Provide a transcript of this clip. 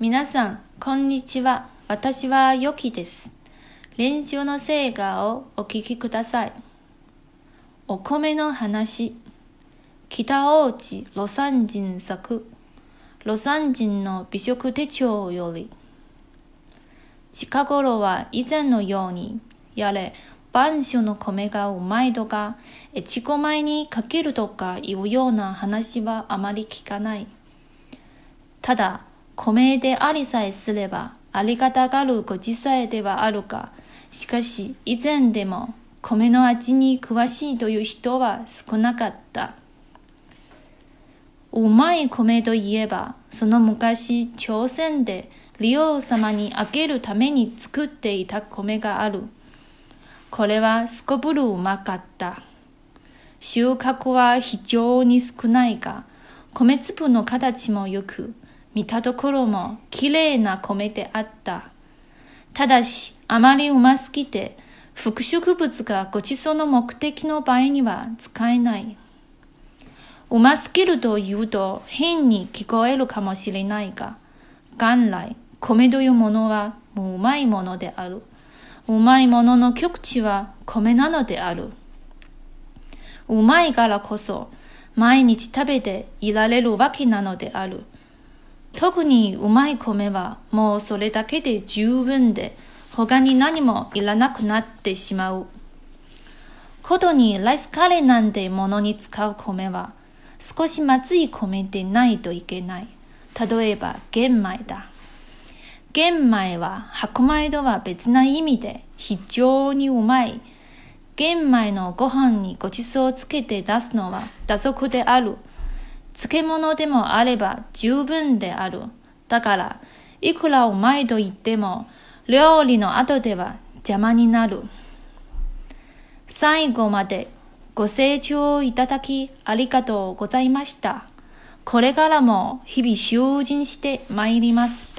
皆さん、こんにちは。私はヨキです。練習の成果をお聞きください。お米の話。北大内魯山人作。魯山人の美食手帳より。近頃は以前のように、やれ、晩酒の米がうまいとか、越後米にかけるとかいうような話はあまり聞かない。ただ、米でありさえすれば、ありがたがるご時世ではあるが、しかし以前でも米の味に詳しいという人は少なかった。うまい米といえば、その昔、朝鮮で利王様にあげるために作っていた米がある。これはすこぶるうまかった。収穫は非常に少ないが、米粒の形もよく、見たところもきれいな米であった。ただし、あまりうますぎて、副植物がごちそうの目的の場合には使えない。うますぎると言うと変に聞こえるかもしれないが、元来、米というものはもううまいものである。うまいものの極致は米なのである。うまいからこそ、毎日食べていられるわけなのである。特にうまい米はもうそれだけで十分で、他に何もいらなくなってしまう。ことにライスカレーなんてものに使う米は、少しまずい米でないといけない。例えば玄米だ。玄米は白米とは別な意味で非常にうまい。玄米のご飯にごちそうをつけて出すのは打足である。漬物でもあれば十分である。だから、いくらうまいと言っても、料理の後では邪魔になる。最後までご清聴いただきありがとうございました。これからも日々精進してまいります。